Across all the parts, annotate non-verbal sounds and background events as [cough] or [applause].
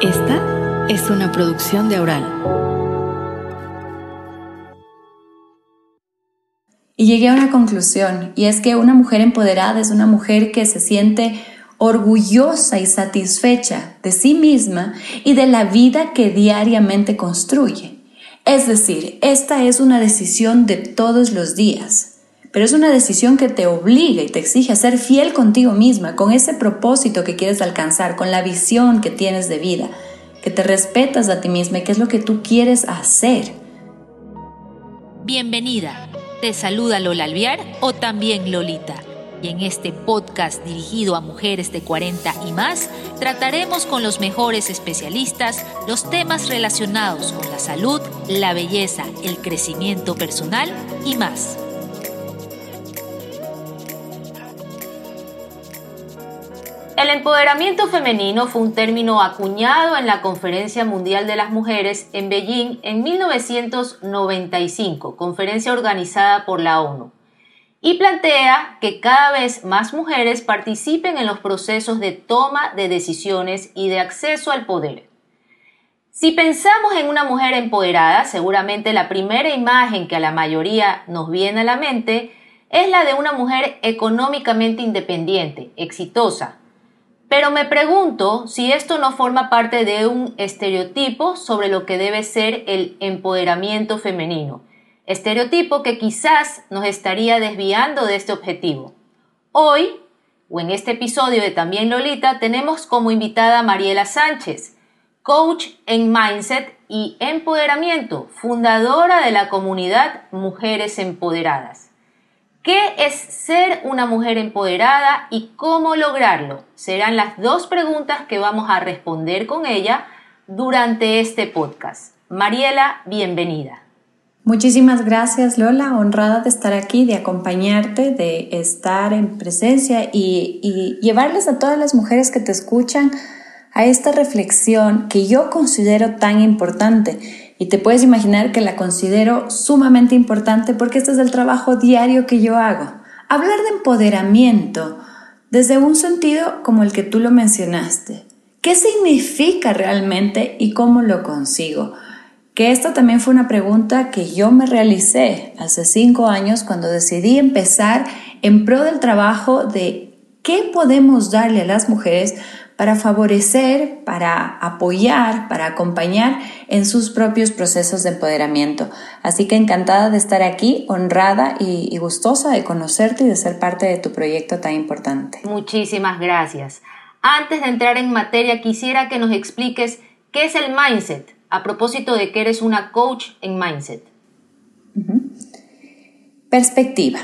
Esta es una producción de Aural. Y llegué a una conclusión, y es que una mujer empoderada es una mujer que se siente orgullosa y satisfecha de sí misma y de la vida que diariamente construye. Es decir, esta es una decisión de todos los días, pero es una decisión que te obliga y te exige a ser fiel contigo misma, con ese propósito que quieres alcanzar, con la visión que tienes de vida, que te respetas a ti misma y qué es lo que tú quieres hacer. Bienvenida. Te saluda Lola Alviar o también Lolita y en este podcast dirigido a mujeres de 40 y más, trataremos con los mejores especialistas los temas relacionados con la salud, la belleza, el crecimiento personal y más. El empoderamiento femenino fue un término acuñado en la Conferencia Mundial de las Mujeres en Beijing en 1995, conferencia organizada por la ONU y plantea que cada vez más mujeres participen en los procesos de toma de decisiones y de acceso al poder. Si pensamos en una mujer empoderada, seguramente la primera imagen que a la mayoría nos viene a la mente es la de una mujer económicamente independiente, exitosa. Pero me pregunto si esto no forma parte de un estereotipo sobre lo que debe ser el empoderamiento femenino estereotipo que quizás nos estaría desviando de este objetivo. Hoy, o en este episodio de También Lolita, tenemos como invitada a Mariela Sánchez, coach en mindset y empoderamiento, fundadora de la comunidad Mujeres Empoderadas. ¿Qué es ser una mujer empoderada y cómo lograrlo? Serán las dos preguntas que vamos a responder con ella durante este podcast. Mariela, bienvenida. Muchísimas gracias Lola, honrada de estar aquí, de acompañarte, de estar en presencia y, llevarles a todas las mujeres que te escuchan a esta reflexión que yo considero tan importante. Y te puedes imaginar que la considero sumamente importante porque este es el trabajo diario que yo hago. Hablar de empoderamiento desde un sentido como el que tú lo mencionaste. ¿Qué significa realmente y cómo lo consigo? que esta también fue una pregunta que yo me realicé hace cinco años cuando decidí empezar en pro del trabajo de qué podemos darle a las mujeres para favorecer, para apoyar, para acompañar en sus propios procesos de empoderamiento. Así que encantada de estar aquí, honrada y, y gustosa de conocerte y de ser parte de tu proyecto tan importante. Muchísimas gracias. Antes de entrar en materia, quisiera que nos expliques qué es el mindset a propósito de que eres una coach en mindset? Perspectiva.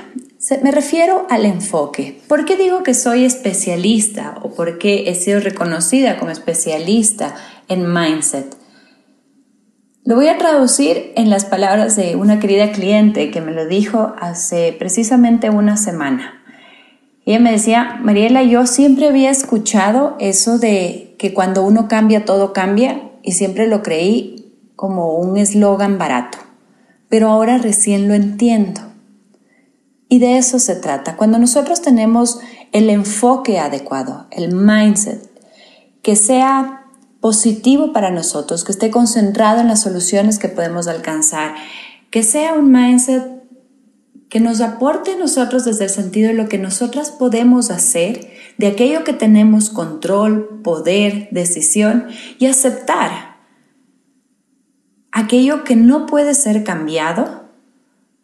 Me refiero al enfoque. ¿Por qué digo que soy especialista o por qué he sido reconocida como especialista en mindset? Lo voy a traducir en las palabras de una querida cliente que me lo dijo hace precisamente una semana. Ella me decía, Mariela, yo siempre había escuchado eso de que cuando uno cambia, todo cambia, y siempre lo creí como un eslogan barato, pero ahora recién lo entiendo. Y de eso se trata. Cuando nosotros tenemos el enfoque adecuado, el mindset, que sea positivo para nosotros, que esté concentrado en las soluciones que podemos alcanzar, que sea un mindset que nos aporte a nosotros desde el sentido de lo que nosotras podemos hacer, de aquello que tenemos control, poder, decisión y aceptar aquello que no puede ser cambiado,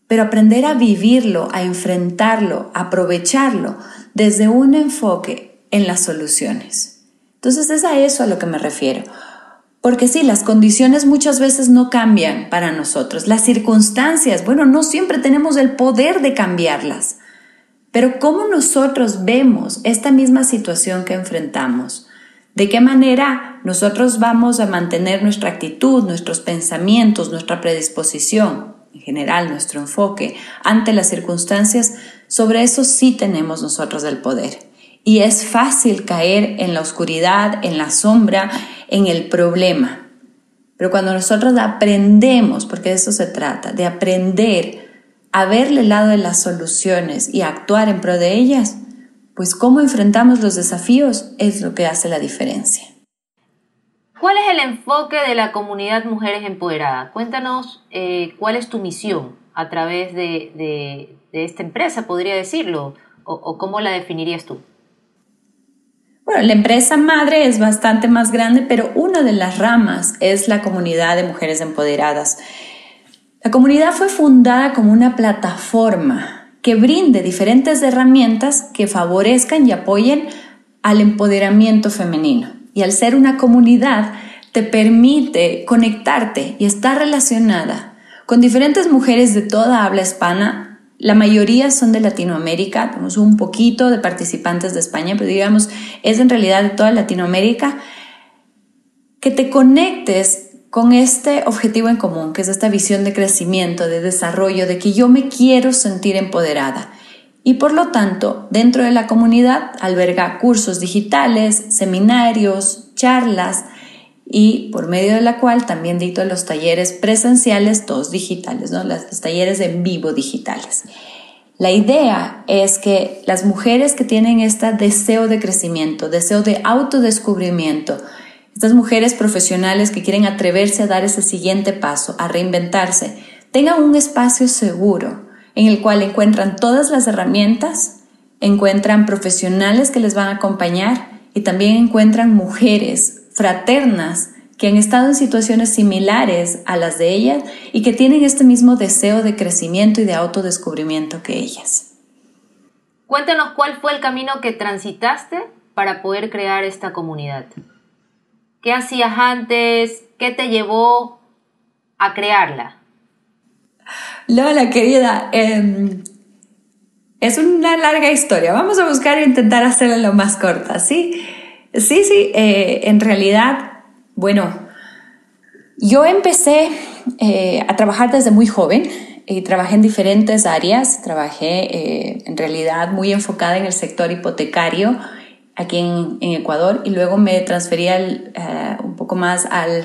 pero aprender a vivirlo, a enfrentarlo, a aprovecharlo desde un enfoque en las soluciones. Entonces es a eso a lo que me refiero. Porque sí, las condiciones muchas veces no cambian para nosotros. Las circunstancias, bueno, no siempre tenemos el poder de cambiarlas. Pero ¿cómo nosotros vemos esta misma situación que enfrentamos? ¿De qué manera nosotros vamos a mantener nuestra actitud, nuestros pensamientos, nuestra predisposición, en general nuestro enfoque ante las circunstancias? Sobre eso sí tenemos nosotros el poder. Y es fácil caer en la oscuridad, en la sombra, en el problema. Pero cuando nosotros aprendemos, porque de eso se trata, de aprender a verle el lado de las soluciones y actuar en pro de ellas, pues cómo enfrentamos los desafíos es lo que hace la diferencia. ¿Cuál es el enfoque de la comunidad Mujeres Empoderadas? Cuéntanos eh, cuál es tu misión a través de, esta empresa, podría decirlo, o, cómo la definirías tú. Bueno, la empresa madre es bastante más grande, pero una de las ramas es la comunidad de mujeres empoderadas. La comunidad fue fundada como una plataforma que brinde diferentes herramientas que favorezcan y apoyen al empoderamiento femenino. Y al ser una comunidad, te permite conectarte y estar relacionada con diferentes mujeres de toda habla hispana. La mayoría son de Latinoamérica, tenemos un poquito de participantes de España, pero digamos, es en realidad de toda Latinoamérica. Que te conectes con este objetivo en común, que es esta visión de crecimiento, de desarrollo, de que yo me quiero sentir empoderada. Y por lo tanto, dentro de la comunidad alberga cursos digitales, seminarios, charlas y por medio de la cual también dicto los talleres presenciales, todos digitales, ¿no? los talleres en vivo digitales. La idea es que las mujeres que tienen este deseo de crecimiento, deseo de autodescubrimiento, estas mujeres profesionales que quieren atreverse a dar ese siguiente paso, a reinventarse, tengan un espacio seguro en el cual encuentran todas las herramientas, encuentran profesionales que les van a acompañar y también encuentran mujeres fraternas que han estado en situaciones similares a las de ellas y que tienen este mismo deseo de crecimiento y de autodescubrimiento que ellas. Cuéntanos cuál fue el camino que transitaste para poder crear esta comunidad. ¿Qué hacías antes? ¿Qué te llevó a crearla? Lola, querida, em, es una larga historia. Vamos a buscar e intentar hacerla lo más corta, ¿sí? Sí, sí, eh, en realidad, bueno, yo empecé eh, a trabajar desde muy joven y trabajé en diferentes áreas. Trabajé eh, en realidad muy enfocada en el sector hipotecario aquí en, Ecuador y luego me transferí eh, un poco más al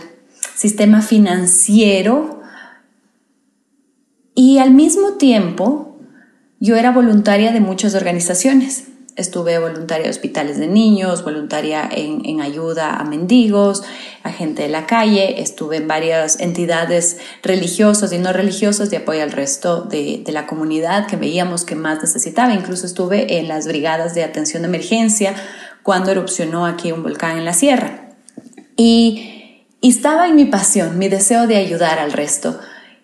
sistema financiero y al mismo tiempo yo era voluntaria de muchas organizaciones. Estuve voluntaria de hospitales de niños, voluntaria en, ayuda a mendigos, a gente de la calle, estuve en varias entidades religiosas y no religiosas de apoyo al resto de, la comunidad que veíamos que más necesitaba. Incluso estuve en las brigadas de atención de emergencia cuando erupcionó aquí un volcán en la sierra. Y estaba en mi pasión, mi deseo de ayudar al resto.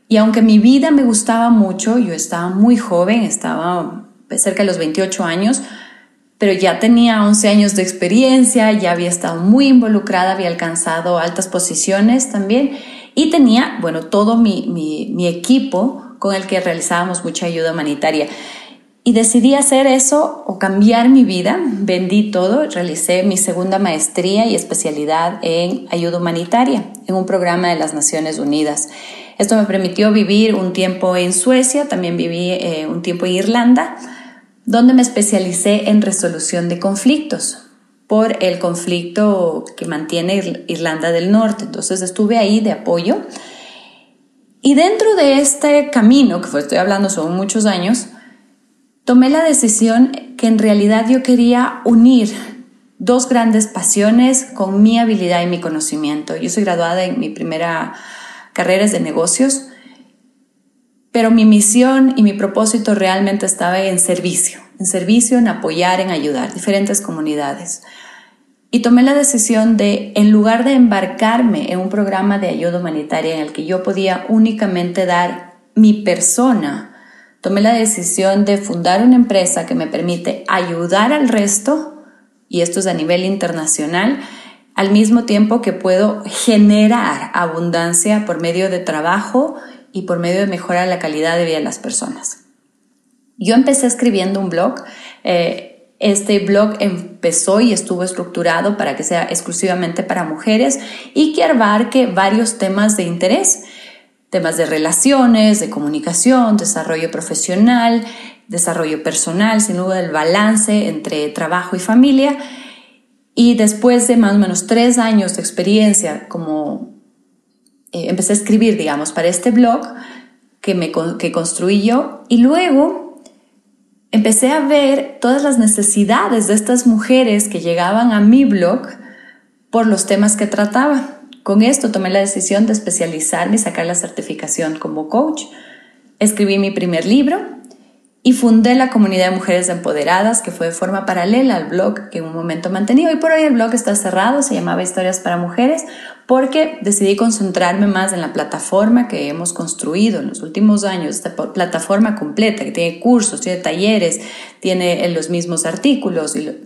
Y aunque mi vida me gustaba mucho, yo estaba muy joven, estaba cerca de los 28 años, pero ya tenía 11 años de experiencia, ya había estado muy involucrada, había alcanzado altas posiciones también y tenía, bueno, todo mi, mi, equipo con el que realizábamos mucha ayuda humanitaria. Y decidí hacer eso o cambiar mi vida. Vendí todo, realicé mi segunda maestría y especialidad en ayuda humanitaria en un programa de las Naciones Unidas. Esto me permitió vivir un tiempo en Suecia, también viví eh, un tiempo en Irlanda donde me especialicé en resolución de conflictos por el conflicto que mantiene Irlanda del Norte. Entonces estuve ahí de apoyo. Y dentro de este camino, que estoy hablando son muchos años, tomé la decisión que en realidad yo quería unir dos grandes pasiones con mi habilidad y mi conocimiento. Yo soy graduada en mi primera carrera de negocios pero mi misión y mi propósito realmente estaba en servicio, en servicio, en apoyar, en ayudar diferentes comunidades. Y tomé la decisión de, en lugar de embarcarme en un programa de ayuda humanitaria en el que yo podía únicamente dar mi persona, tomé la decisión de fundar una empresa que me permite ayudar al resto, y esto es a nivel internacional, al mismo tiempo que puedo generar abundancia por medio de trabajo y por medio de mejorar la calidad de vida de las personas. Yo empecé escribiendo un blog. Eh, este blog empezó y estuvo estructurado para que sea exclusivamente para mujeres y que abarque varios temas de interés, temas de relaciones, de comunicación, desarrollo profesional, desarrollo personal, sin duda el balance entre trabajo y familia. Y después de más o menos tres años de experiencia como eh, empecé a escribir, digamos, para este blog que, me, que construí yo y luego empecé a ver todas las necesidades de estas mujeres que llegaban a mi blog por los temas que trataba. Con esto tomé la decisión de especializarme y sacar la certificación como coach. Escribí mi primer libro y fundé la comunidad de mujeres empoderadas, que fue de forma paralela al blog que en un momento mantenía. Hoy por hoy el blog está cerrado, se llamaba Historias para Mujeres, porque decidí concentrarme más en la plataforma que hemos construido en los últimos años, esta plataforma completa, que tiene cursos, tiene talleres, tiene los mismos artículos. Y,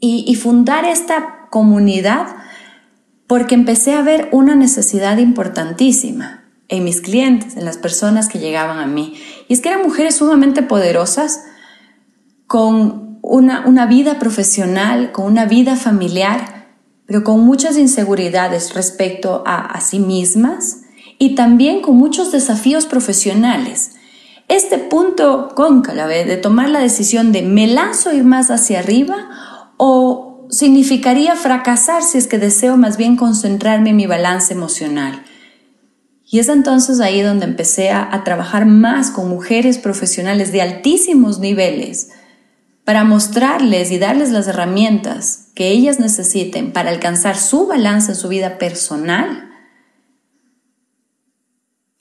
y fundar esta comunidad porque empecé a ver una necesidad importantísima en mis clientes, en las personas que llegaban a mí. Y es que eran mujeres sumamente poderosas, con una, vida profesional, con una vida familiar, pero con muchas inseguridades respecto a, a sí mismas y también con muchos desafíos profesionales. Este punto cónclave de tomar la decisión de me lanzo a ir más hacia arriba o significaría fracasar si es que deseo más bien concentrarme en mi balance emocional. Y es entonces ahí donde empecé a, trabajar más con mujeres profesionales de altísimos niveles para mostrarles y darles las herramientas que ellas necesiten para alcanzar su balance en su vida personal,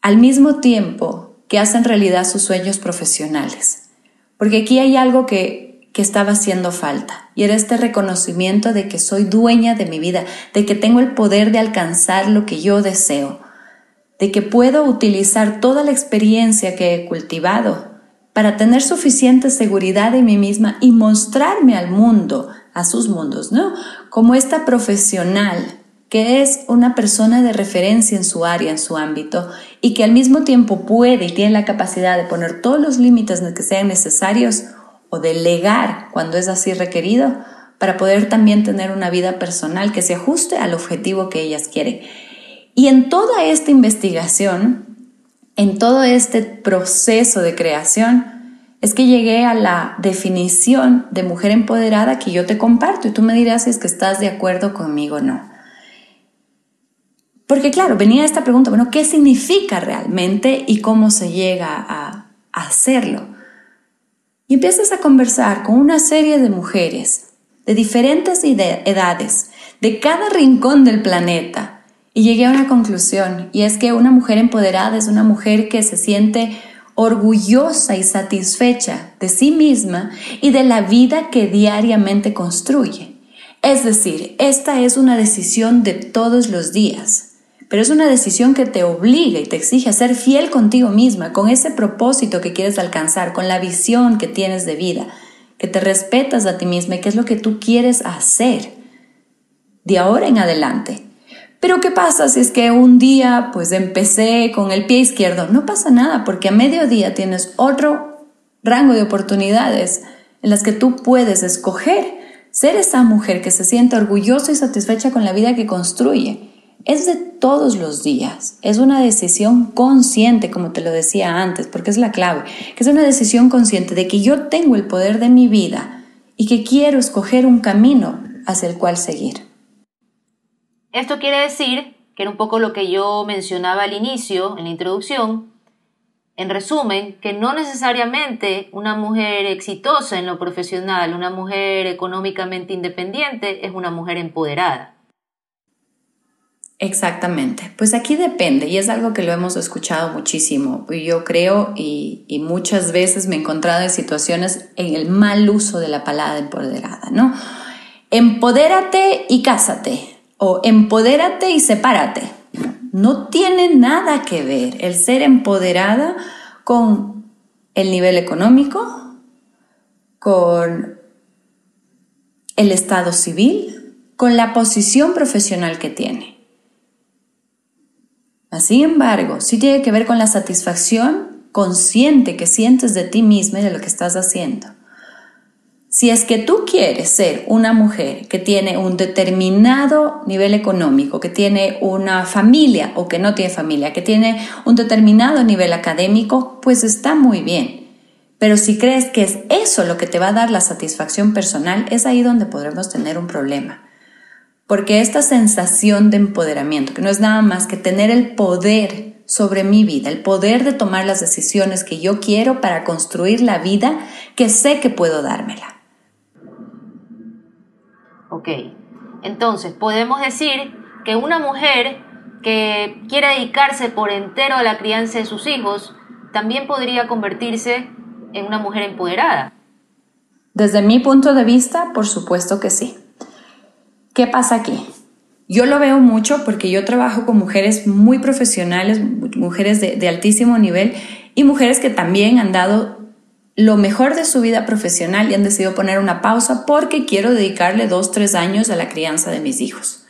al mismo tiempo que hacen realidad sus sueños profesionales. Porque aquí hay algo que, que estaba haciendo falta y era este reconocimiento de que soy dueña de mi vida, de que tengo el poder de alcanzar lo que yo deseo de que puedo utilizar toda la experiencia que he cultivado para tener suficiente seguridad en mí misma y mostrarme al mundo, a sus mundos, ¿no? Como esta profesional que es una persona de referencia en su área, en su ámbito, y que al mismo tiempo puede y tiene la capacidad de poner todos los límites que sean necesarios o delegar cuando es así requerido, para poder también tener una vida personal que se ajuste al objetivo que ellas quieren. Y en toda esta investigación, en todo este proceso de creación, es que llegué a la definición de mujer empoderada que yo te comparto y tú me dirás si es que estás de acuerdo conmigo o no. Porque claro, venía esta pregunta, bueno, ¿qué significa realmente y cómo se llega a, hacerlo? Y empiezas a conversar con una serie de mujeres de diferentes edades, de cada rincón del planeta, y llegué a una conclusión, y es que una mujer empoderada es una mujer que se siente orgullosa y satisfecha de sí misma y de la vida que diariamente construye. Es decir, esta es una decisión de todos los días, pero es una decisión que te obliga y te exige a ser fiel contigo misma, con ese propósito que quieres alcanzar, con la visión que tienes de vida, que te respetas a ti misma y qué es lo que tú quieres hacer de ahora en adelante. Pero ¿qué pasa si es que un día pues empecé con el pie izquierdo? No pasa nada porque a mediodía tienes otro rango de oportunidades en las que tú puedes escoger ser esa mujer que se siente orgullosa y satisfecha con la vida que construye. Es de todos los días, es una decisión consciente, como te lo decía antes, porque es la clave, que es una decisión consciente de que yo tengo el poder de mi vida y que quiero escoger un camino hacia el cual seguir. Esto quiere decir, que era un poco lo que yo mencionaba al inicio, en la introducción, en resumen, que no necesariamente una mujer exitosa en lo profesional, una mujer económicamente independiente, es una mujer empoderada. Exactamente, pues aquí depende y es algo que lo hemos escuchado muchísimo. Yo creo y, y, muchas veces me he encontrado en situaciones en el mal uso de la palabra empoderada, ¿no? Empodérate y cásate o empodérate y sepárate. No tiene nada que ver el ser empoderada con el nivel económico, con el estado civil, con la posición profesional que tiene. Sin embargo, sí tiene que ver con la satisfacción consciente que sientes de ti misma y de lo que estás haciendo. Si es que tú quieres ser una mujer que tiene un determinado nivel económico, que tiene una familia o que no tiene familia, que tiene un determinado nivel académico, pues está muy bien. Pero si crees que es eso lo que te va a dar la satisfacción personal, es ahí donde podremos tener un problema. Porque esta sensación de empoderamiento, que no es nada más que tener el poder sobre mi vida, el poder de tomar las decisiones que yo quiero para construir la vida que sé que puedo dármela. Ok, entonces podemos decir que una mujer que quiera dedicarse por entero a la crianza de sus hijos también podría convertirse en una mujer empoderada. Desde mi punto de vista, por supuesto que sí. ¿Qué pasa aquí? Yo lo veo mucho porque yo trabajo con mujeres muy profesionales, mujeres de, altísimo nivel y mujeres que también han dado lo mejor de su vida profesional y han decidido poner una pausa porque quiero dedicarle dos, tres años a la crianza de mis hijos.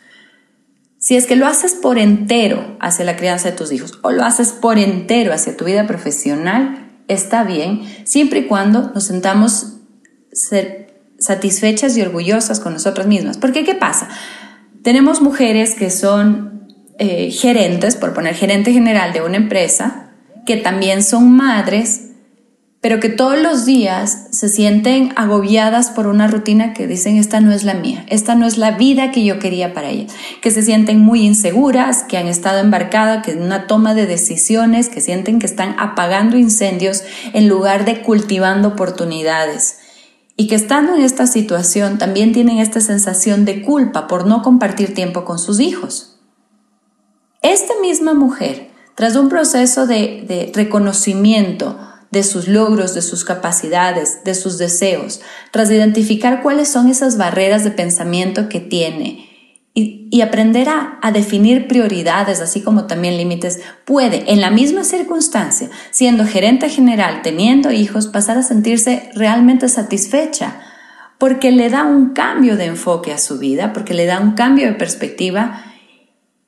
Si es que lo haces por entero hacia la crianza de tus hijos o lo haces por entero hacia tu vida profesional, está bien, siempre y cuando nos sentamos ser satisfechas y orgullosas con nosotras mismas. Porque ¿qué pasa? Tenemos mujeres que son eh, gerentes, por poner gerente general de una empresa, que también son madres pero que todos los días se sienten agobiadas por una rutina que dicen esta no es la mía, esta no es la vida que yo quería para ellas, que se sienten muy inseguras, que han estado embarcadas en una toma de decisiones, que sienten que están apagando incendios en lugar de cultivando oportunidades y que estando en esta situación también tienen esta sensación de culpa por no compartir tiempo con sus hijos. Esta misma mujer, tras un proceso de, de reconocimiento, de sus logros, de sus capacidades, de sus deseos, tras identificar cuáles son esas barreras de pensamiento que tiene y, aprender a, a definir prioridades, así como también límites, puede en la misma circunstancia, siendo gerente general, teniendo hijos, pasar a sentirse realmente satisfecha porque le da un cambio de enfoque a su vida, porque le da un cambio de perspectiva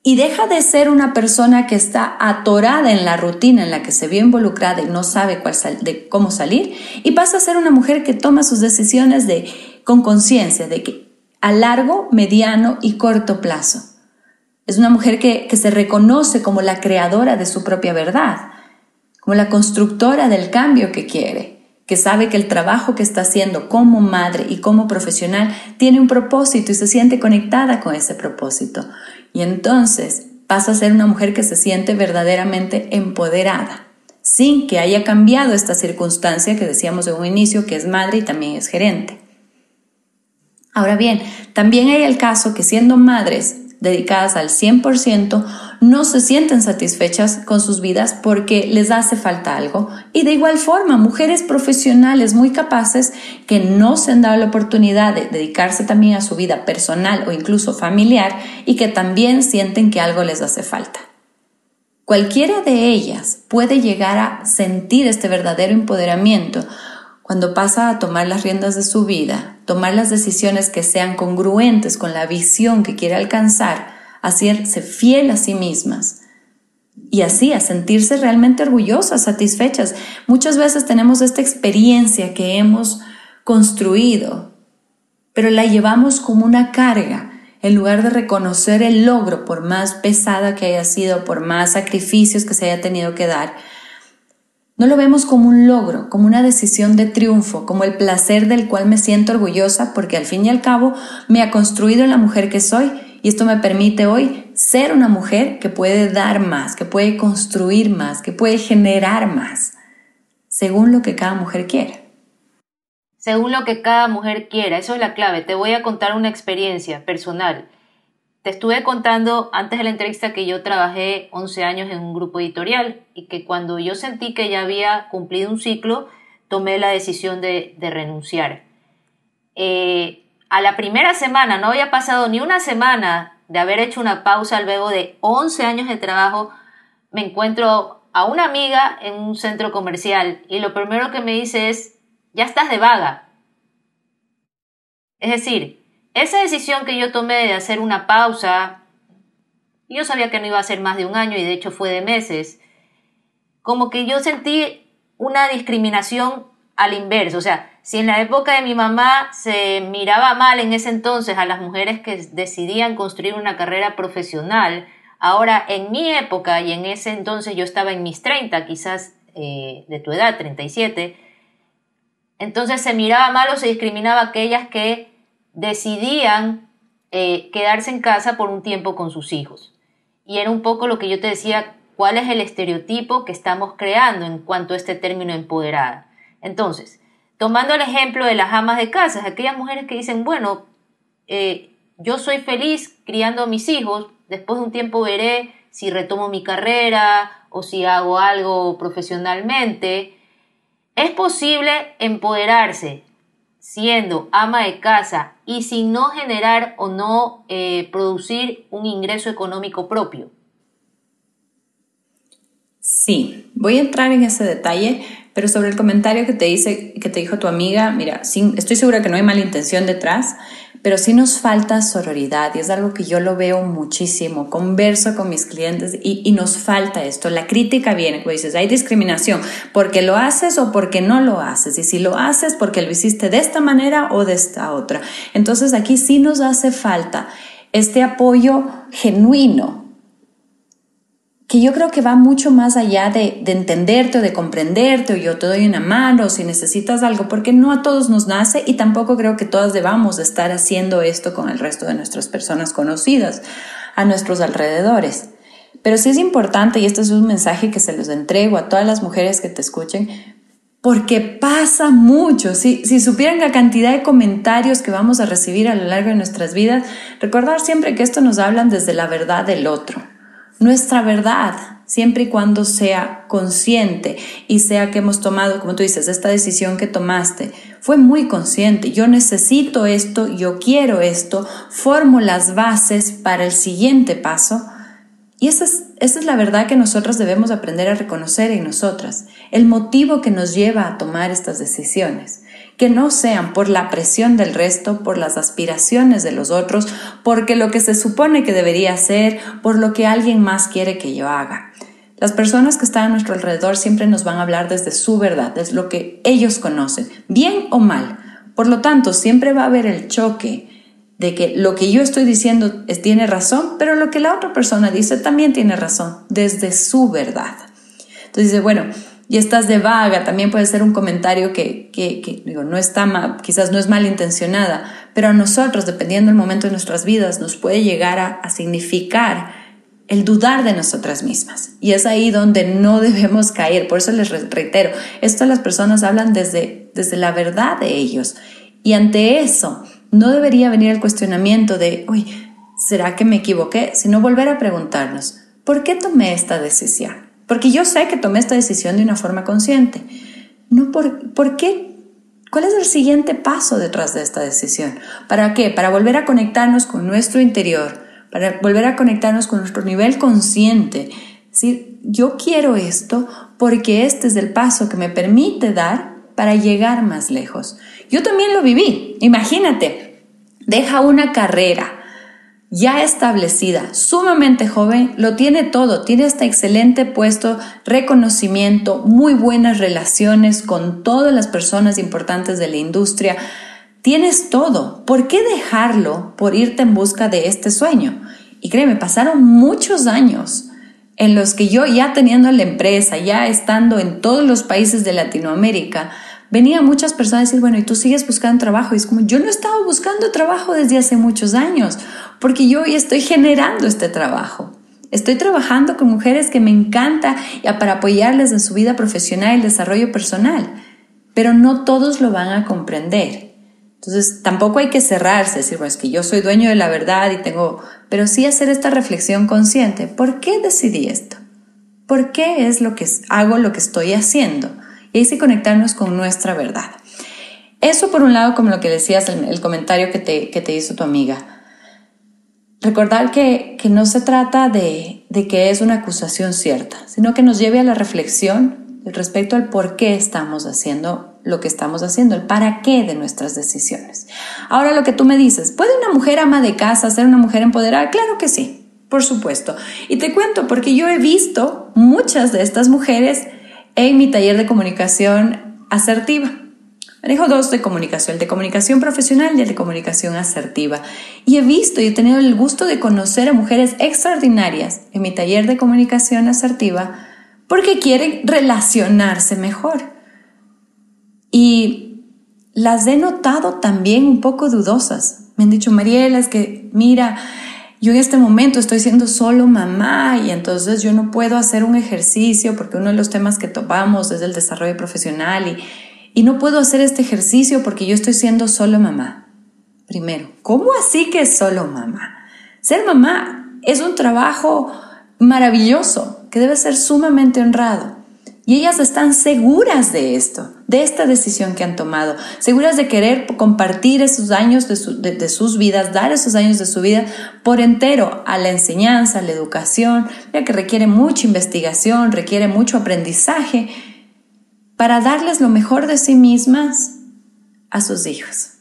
y deja de ser una persona que está atorada en la rutina en la que se vio involucrada y no sabe cuál de cómo salir y pasa a ser una mujer que toma sus decisiones de, con conciencia de que a largo, mediano y corto plazo. Es una mujer que, se reconoce como la creadora de su propia verdad, como la constructora del cambio que quiere, que sabe que el trabajo que está haciendo como madre y como profesional tiene un propósito y se siente conectada con ese propósito. Y entonces pasa a ser una mujer que se siente verdaderamente empoderada, sin que haya cambiado esta circunstancia que decíamos en un inicio, que es madre y también es gerente. Ahora bien, también hay el caso que siendo madres dedicadas al 100%, no se sienten satisfechas con sus vidas porque les hace falta algo. Y de igual forma, mujeres profesionales muy capaces que no se han dado la oportunidad de dedicarse también a su vida personal o incluso familiar y que también sienten que algo les hace falta. Cualquiera de ellas puede llegar a sentir este verdadero empoderamiento cuando pasa a tomar las riendas de su vida, tomar las decisiones que sean congruentes con la visión que quiere alcanzar, hacerse fiel a sí mismas y así a sentirse realmente orgullosas, satisfechas. Muchas veces tenemos esta experiencia que hemos construido, pero la llevamos como una carga en lugar de reconocer el logro, por más pesada que haya sido, por más sacrificios que se haya tenido que dar, no lo vemos como un logro, como una decisión de triunfo, como el placer del cual me siento orgullosa porque al fin y al cabo me ha construido la mujer que soy y esto me permite hoy ser una mujer que puede dar más, que puede construir más, que puede generar más, según lo que cada mujer quiera. Según lo que cada mujer quiera, eso es la clave. Te voy a contar una experiencia personal. Te estuve contando antes de la entrevista que yo trabajé 11 años en un grupo editorial y que cuando yo sentí que ya había cumplido un ciclo, tomé la decisión de, renunciar. Eh, a la primera semana, no había pasado ni una semana de haber hecho una pausa luego de 11 años de trabajo, me encuentro a una amiga en un centro comercial y lo primero que me dice es, ya estás de vaga. Es decir, esa decisión que yo tomé de hacer una pausa, yo sabía que no iba a ser más de un año y de hecho fue de meses, como que yo sentí una discriminación al inverso. O sea, si en la época de mi mamá se miraba mal en ese entonces a las mujeres que decidían construir una carrera profesional, ahora en mi época y en ese entonces yo estaba en mis 30, quizás eh, de tu edad, 37, entonces se miraba mal o se discriminaba a aquellas que decidían eh, quedarse en casa por un tiempo con sus hijos. Y era un poco lo que yo te decía cuál es el estereotipo que estamos creando en cuanto a este término empoderada. Entonces, tomando el ejemplo de las amas de casa, aquellas mujeres que dicen, bueno, eh, yo soy feliz criando a mis hijos, después de un tiempo veré si retomo mi carrera o si hago algo profesionalmente. Es posible empoderarse siendo ama de casa y sin no generar o no eh, producir un ingreso económico propio. Sí, voy a entrar en ese detalle, pero sobre el comentario que te, dice, que te dijo tu amiga, mira, estoy segura que no hay mala intención detrás, pero sí nos falta sororidad y es algo que yo lo veo muchísimo, converso con mis clientes y, nos falta esto. La crítica viene, como dices, hay discriminación porque lo haces o porque no lo haces y si lo haces porque lo hiciste de esta manera o de esta otra. Entonces aquí sí nos hace falta este apoyo genuino que yo creo que va mucho más allá de, entenderte o de comprenderte o yo te doy una mano o si necesitas algo, porque no a todos nos nace y tampoco creo que todas debamos estar haciendo esto con el resto de nuestras personas conocidas a nuestros alrededores. Pero sí es importante, y este es un mensaje que se los entrego a todas las mujeres que te escuchen, porque pasa mucho. Si, si supieran la cantidad de comentarios que vamos a recibir a lo largo de nuestras vidas, recordar siempre que esto nos hablan desde la verdad del otro nuestra verdad, siempre y cuando sea consciente y sea que hemos tomado, como tú dices, esta decisión que tomaste, fue muy consciente. Yo necesito esto, yo quiero esto, formo las bases para el siguiente paso. Y esa es, esa es la verdad que nosotros debemos aprender a reconocer en nosotras, el motivo que nos lleva a tomar estas decisiones que no sean por la presión del resto, por las aspiraciones de los otros, porque lo que se supone que debería ser, por lo que alguien más quiere que yo haga. Las personas que están a nuestro alrededor siempre nos van a hablar desde su verdad, desde lo que ellos conocen, bien o mal. Por lo tanto, siempre va a haber el choque de que lo que yo estoy diciendo es, tiene razón, pero lo que la otra persona dice también tiene razón, desde su verdad. Entonces dice, bueno, y estás de vaga, también puede ser un comentario que, digo, no está quizás no es malintencionada, pero a nosotros, dependiendo del momento de nuestras vidas, nos puede llegar a, significar el dudar de nosotras mismas. Y es ahí donde no [laughs] debemos caer. Por eso les reitero, esto las personas hablan desde, desde la verdad de ellos. Y ante eso, no debería venir el cuestionamiento de, uy, ¿será que me equivoqué? Sino volver a preguntarnos, ¿por qué tomé esta decisión? Porque yo sé que tomé esta decisión de una forma consciente. No por, ¿por qué? ¿Cuál es el siguiente paso detrás de esta decisión? ¿Para qué? Para volver a conectarnos con nuestro interior, para volver a conectarnos con nuestro nivel consciente. decir, yo quiero esto porque este es el paso que me permite dar para llegar más lejos. Yo también lo viví. Imagínate, deja una carrera, ya establecida, sumamente joven, lo tiene todo, tiene este excelente puesto, reconocimiento, muy buenas relaciones con todas las personas importantes de la industria. Tienes todo. ¿Por qué dejarlo por irte en busca de este sueño? Y créeme, pasaron muchos años en los que yo ya teniendo la empresa, ya estando en todos los países de Latinoamérica, venían muchas personas a decir, bueno, y tú sigues buscando trabajo. Y es como, yo no estaba buscando trabajo desde hace muchos años, porque yo hoy estoy generando este trabajo. Estoy trabajando con mujeres que me encanta para apoyarles en su vida profesional y el desarrollo personal, pero no todos lo van a comprender. Entonces, tampoco hay que cerrarse, decir, bueno, es que yo soy dueño de la verdad y tengo, pero sí hacer esta reflexión consciente. ¿Por qué decidí esto? ¿Por qué es lo que hago lo que estoy haciendo? Y así conectarnos con nuestra verdad. Eso por un lado, como lo que decías, el, el comentario que te, que te, hizo tu amiga. Recordar que, que no se trata de, de, que es una acusación cierta, sino que nos lleve a la reflexión respecto al por qué estamos haciendo lo que estamos haciendo, el para qué de nuestras decisiones. Ahora lo que tú me dices, ¿puede una mujer ama de casa ser una mujer empoderada? Claro que sí, por supuesto. Y te cuento porque yo he visto muchas de estas mujeres en mi taller de comunicación asertiva. Manejo dos de comunicación, el de comunicación profesional y el de comunicación asertiva. Y he visto y he tenido el gusto de conocer a mujeres extraordinarias en mi taller de comunicación asertiva porque quieren relacionarse mejor. Y las he notado también un poco dudosas. Me han dicho, Mariela, es que mira, yo en este momento estoy siendo solo mamá y entonces yo no puedo hacer un ejercicio porque uno de los temas que topamos es el desarrollo profesional y, y no puedo hacer este ejercicio porque yo estoy siendo solo mamá. Primero, ¿cómo así que solo mamá? Ser mamá es un trabajo maravilloso que debe ser sumamente honrado. Y ellas están seguras de esto, de esta decisión que han tomado, seguras de querer compartir esos años de, sus vidas, dar esos años de su vida por entero a la enseñanza, a la educación, ya que requiere mucha investigación, requiere mucho aprendizaje, para darles lo mejor de sí mismas a sus hijos.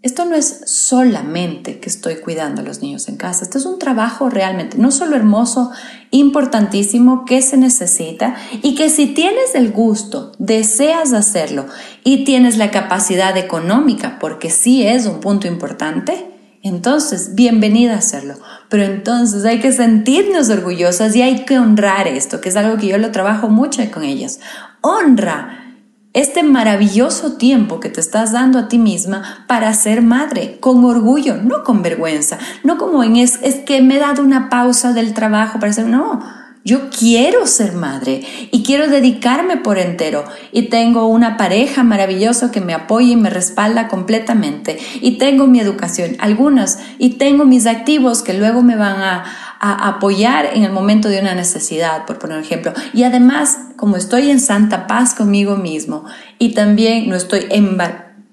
Esto no es solamente que estoy cuidando a los niños en casa, esto es un trabajo realmente, no solo hermoso, importantísimo, que se necesita y que si tienes el gusto, deseas hacerlo y tienes la capacidad económica, porque sí es un punto importante, entonces bienvenida a hacerlo. Pero entonces hay que sentirnos orgullosas y hay que honrar esto, que es algo que yo lo trabajo mucho con ellas. Honra este maravilloso tiempo que te estás dando a ti misma para ser madre, con orgullo, no con vergüenza, no como en es, es que me he dado una pausa del trabajo para ser, no, yo quiero ser madre y quiero dedicarme por entero y tengo una pareja maravillosa que me apoya y me respalda completamente y tengo mi educación, algunas, y tengo mis activos que luego me van a, a apoyar en el momento de una necesidad, por poner ejemplo. Y además, como estoy en santa paz conmigo mismo y también no estoy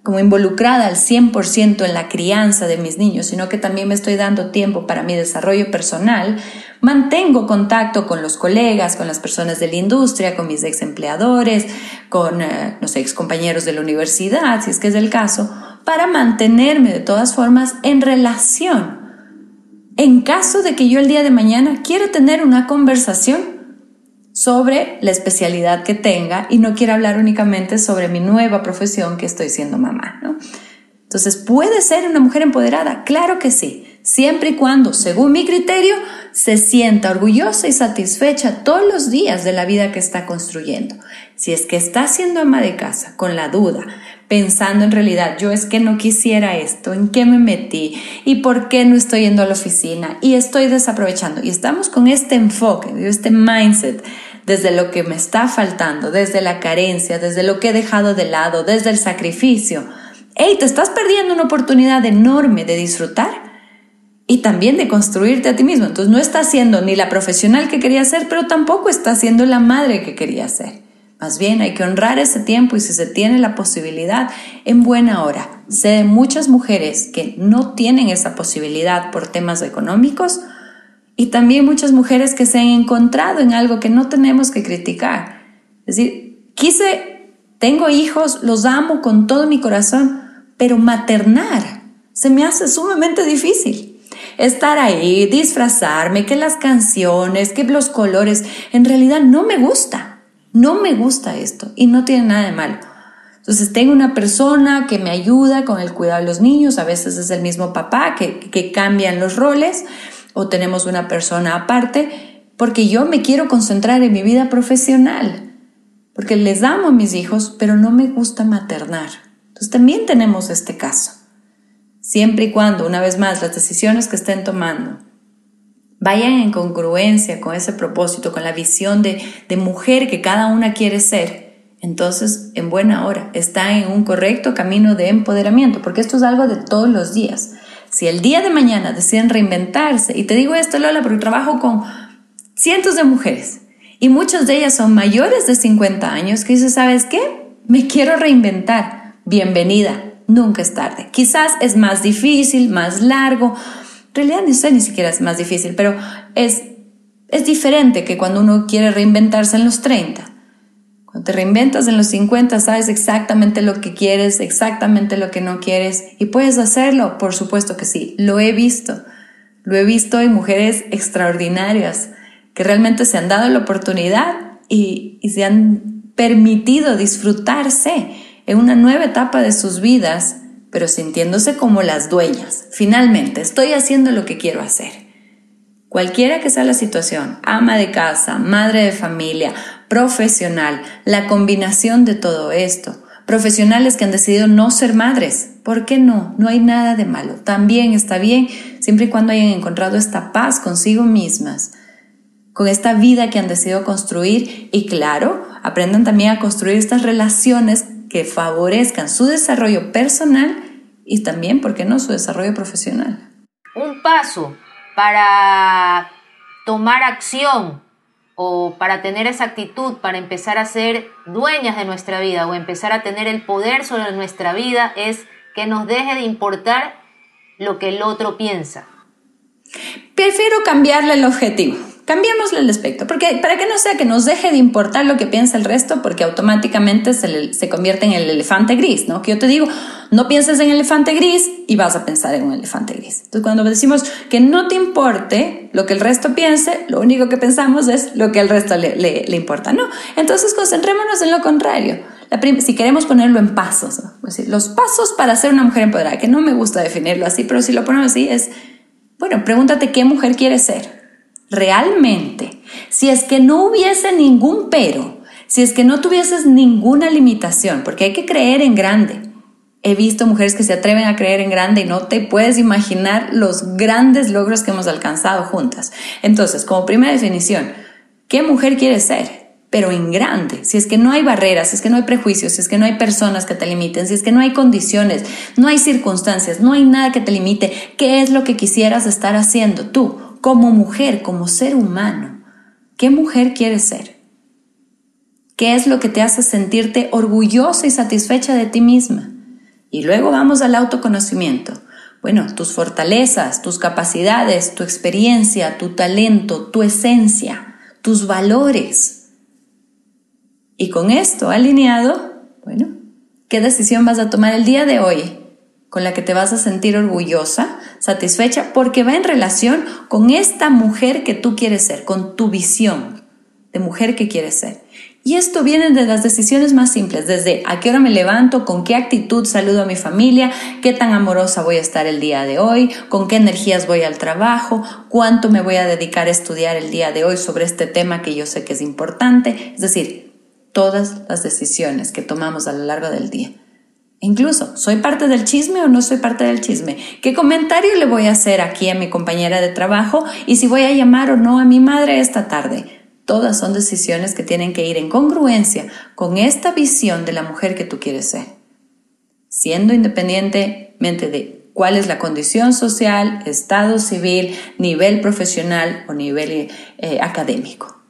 como involucrada al 100% en la crianza de mis niños, sino que también me estoy dando tiempo para mi desarrollo personal, mantengo contacto con los colegas, con las personas de la industria, con mis ex empleadores, con, eh, no sé, ex compañeros de la universidad, si es que es el caso, para mantenerme de todas formas en relación. En caso de que yo el día de mañana quiera tener una conversación sobre la especialidad que tenga y no quiera hablar únicamente sobre mi nueva profesión que estoy siendo mamá. Entonces, ¿puede ser una mujer empoderada? Claro que sí, siempre y cuando, según mi criterio, se sienta orgullosa y satisfecha todos los días de la vida que está construyendo. Si es que está siendo ama de casa con la duda, pensando en realidad, yo es que no quisiera esto, en qué me metí y por qué no estoy yendo a la oficina y estoy desaprovechando. Y estamos con este enfoque, este mindset desde lo que me está faltando, desde la carencia, desde lo que he dejado de lado, desde el sacrificio. Hey, te estás perdiendo una oportunidad enorme de disfrutar y también de construirte a ti mismo. Entonces no estás siendo ni la profesional que quería ser, pero tampoco estás siendo la madre que quería ser. Más bien hay que honrar ese tiempo y si se tiene la posibilidad, en buena hora. Sé de muchas mujeres que no tienen esa posibilidad por temas económicos y también muchas mujeres que se han encontrado en algo que no tenemos que criticar. Es decir, quise, tengo hijos, los amo con todo mi corazón, pero maternar se me hace sumamente difícil. Estar ahí, disfrazarme, que las canciones, que los colores, en realidad no me gusta. No me gusta esto y no tiene nada de malo. Entonces tengo una persona que me ayuda con el cuidado de los niños, a veces es el mismo papá que, cambian los roles o tenemos una persona aparte porque yo me quiero concentrar en mi vida profesional, porque les amo a mis hijos, pero no me gusta maternar. Entonces también tenemos este caso. Siempre y cuando, una vez más, las decisiones que estén tomando vayan en congruencia con ese propósito, con la visión de, mujer que cada una quiere ser, entonces en buena hora está en un correcto camino de empoderamiento, porque esto es algo de todos los días. Si el día de mañana deciden reinventarse, y te digo esto Lola porque trabajo con cientos de mujeres y muchas de ellas son mayores de 50 años que dicen, ¿sabes qué? Me quiero reinventar. Bienvenida, nunca es tarde. Quizás es más difícil, más largo, realidad no sé ni siquiera es más difícil, pero es, es diferente que cuando uno quiere reinventarse en los 30. Cuando te reinventas en los 50 sabes exactamente lo que quieres, exactamente lo que no quieres y puedes hacerlo, por supuesto que sí, lo he visto. Lo he visto en mujeres extraordinarias que realmente se han dado la oportunidad y, y se han permitido disfrutarse en una nueva etapa de sus vidas pero sintiéndose como las dueñas. Finalmente, estoy haciendo lo que quiero hacer. Cualquiera que sea la situación, ama de casa, madre de familia, profesional, la combinación de todo esto, profesionales que han decidido no ser madres. ¿Por qué no? No hay nada de malo. También está bien, siempre y cuando hayan encontrado esta paz consigo mismas, con esta vida que han decidido construir y claro, aprendan también a construir estas relaciones que favorezcan su desarrollo personal y también, ¿por qué no?, su desarrollo profesional. Un paso para tomar acción o para tener esa actitud, para empezar a ser dueñas de nuestra vida o empezar a tener el poder sobre nuestra vida es que nos deje de importar lo que el otro piensa. Prefiero cambiarle el objetivo. Cambiémosle el aspecto, porque para que no sea que nos deje de importar lo que piensa el resto, porque automáticamente se, se convierte en el elefante gris, ¿no? Que yo te digo, no pienses en el elefante gris y vas a pensar en un elefante gris. Entonces, cuando decimos que no te importe lo que el resto piense, lo único que pensamos es lo que al resto le, le, importa, ¿no? Entonces, concentrémonos en lo contrario. si queremos ponerlo en pasos, los pasos para ser una mujer empoderada, que no me gusta definirlo así, pero si lo ponemos así es, bueno, pregúntate qué mujer quieres ser realmente, si es que no hubiese ningún pero, si es que no tuvieses ninguna limitación, porque hay que creer en grande. He visto mujeres que se atreven a creer en grande y no te puedes imaginar los grandes logros que hemos alcanzado juntas. Entonces, como primera definición, ¿qué mujer quieres ser? Pero en grande, si es que no hay barreras, si es que no hay prejuicios, si es que no hay personas que te limiten, si es que no hay condiciones, no hay circunstancias, no hay nada que te limite, ¿qué es lo que quisieras estar haciendo tú? Como mujer, como ser humano, ¿qué mujer quieres ser? ¿Qué es lo que te hace sentirte orgullosa y satisfecha de ti misma? Y luego vamos al autoconocimiento. Bueno, tus fortalezas, tus capacidades, tu experiencia, tu talento, tu esencia, tus valores. Y con esto alineado, bueno, ¿qué decisión vas a tomar el día de hoy con la que te vas a sentir orgullosa, satisfecha, porque va en relación con esta mujer que tú quieres ser, con tu visión de mujer que quieres ser. Y esto viene de las decisiones más simples, desde a qué hora me levanto, con qué actitud saludo a mi familia, qué tan amorosa voy a estar el día de hoy, con qué energías voy al trabajo, cuánto me voy a dedicar a estudiar el día de hoy sobre este tema que yo sé que es importante, es decir, todas las decisiones que tomamos a lo largo del día. Incluso, ¿soy parte del chisme o no soy parte del chisme? ¿Qué comentario le voy a hacer aquí a mi compañera de trabajo? Y si voy a llamar o no a mi madre esta tarde. Todas son decisiones que tienen que ir en congruencia con esta visión de la mujer que tú quieres ser. Siendo independientemente de cuál es la condición social, estado civil, nivel profesional o nivel eh, académico.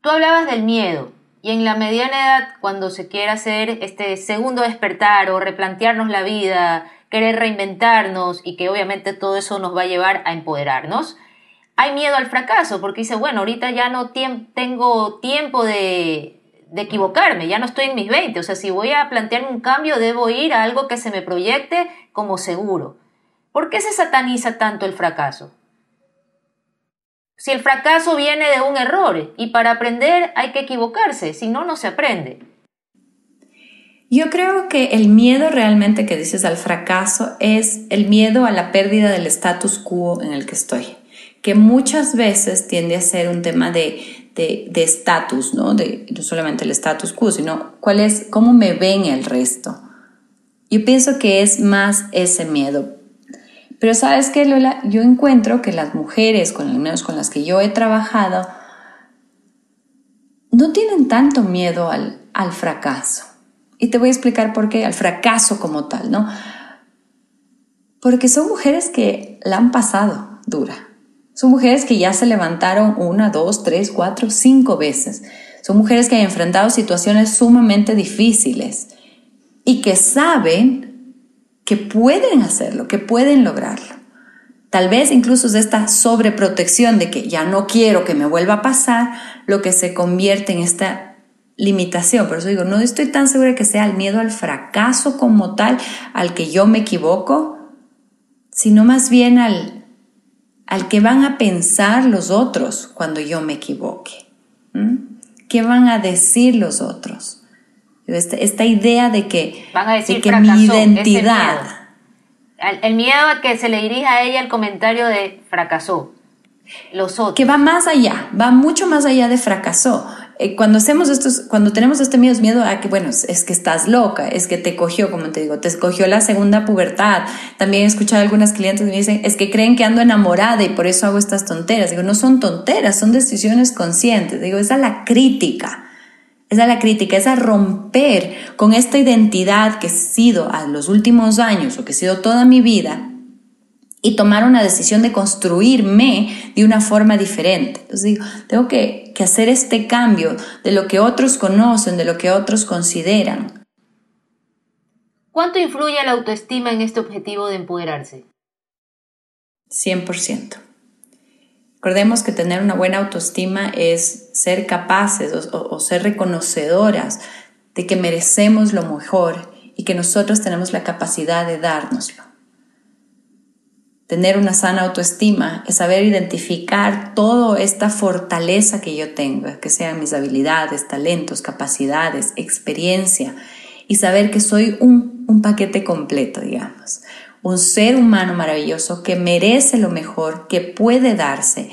Tú hablabas del miedo y en la mediana edad, cuando se quiere hacer este segundo despertar o replantearnos la vida, querer reinventarnos y que obviamente todo eso nos va a llevar a empoderarnos, hay miedo al fracaso porque dice, bueno, ahorita ya no tengo tiempo de, de equivocarme, ya no estoy en mis 20, o sea, si voy a plantearme un cambio, debo ir a algo que se me proyecte como seguro. ¿Por qué se sataniza tanto el fracaso? Si el fracaso viene de un error y para aprender hay que equivocarse, si no, no se aprende. Yo creo que el miedo realmente que dices al fracaso es el miedo a la pérdida del status quo en el que estoy, que muchas veces tiende a ser un tema de estatus, de, ¿no? De, no solamente el status quo, sino cuál es, cómo me ven el resto. Yo pienso que es más ese miedo. Pero sabes qué, Lola, yo encuentro que las mujeres, con al menos con las que yo he trabajado, no tienen tanto miedo al, al fracaso. Y te voy a explicar por qué, al fracaso como tal, ¿no? Porque son mujeres que la han pasado dura. Son mujeres que ya se levantaron una, dos, tres, cuatro, cinco veces. Son mujeres que han enfrentado situaciones sumamente difíciles y que saben que pueden hacerlo, que pueden lograrlo. Tal vez incluso es esta sobreprotección de que ya no quiero que me vuelva a pasar lo que se convierte en esta limitación. Por eso digo, no estoy tan segura que sea el miedo al fracaso como tal, al que yo me equivoco, sino más bien al, al que van a pensar los otros cuando yo me equivoque. ¿Qué van a decir los otros? Esta, idea de que, Van a decir, que mi identidad... El miedo a que se le dirija a ella el comentario de fracasó. Los otros. Que va más allá, va mucho más allá de fracasó. eh, cuando hacemos estos, cuando tenemos este miedo, es miedo a que, bueno, es que estás loca, es que te cogió, como te digo, te escogió la segunda pubertad. También he escuchado a algunas clientes que me dicen, es que creen que ando enamorada y por eso hago estas tonteras. Digo, no son tonteras, son decisiones conscientes. Digo, esa es la crítica. Esa es la crítica, es a romper con esta identidad que he sido a los últimos años o que he sido toda mi vida y tomar una decisión de construirme de una forma diferente. Entonces digo, tengo que, que hacer este cambio de lo que otros conocen, de lo que otros consideran. ¿Cuánto influye la autoestima en este objetivo de empoderarse? 100%. Recordemos que tener una buena autoestima es ser capaces o, o, ser reconocedoras de que merecemos lo mejor y que nosotros tenemos la capacidad de dárnoslo. Tener una sana autoestima es saber identificar toda esta fortaleza que yo tengo, que sean mis habilidades, talentos, capacidades, experiencia, y saber que soy un, un paquete completo, digamos. Un ser humano maravilloso que merece lo mejor, que puede darse,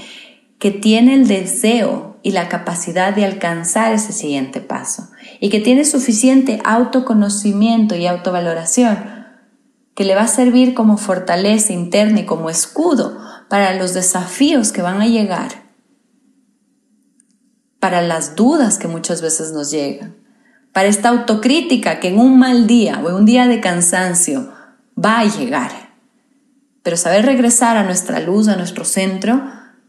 que tiene el deseo y la capacidad de alcanzar ese siguiente paso y que tiene suficiente autoconocimiento y autovaloración que le va a servir como fortaleza interna y como escudo para los desafíos que van a llegar, para las dudas que muchas veces nos llegan, para esta autocrítica que en un mal día o en un día de cansancio va a llegar. Pero saber regresar a nuestra luz, a nuestro centro,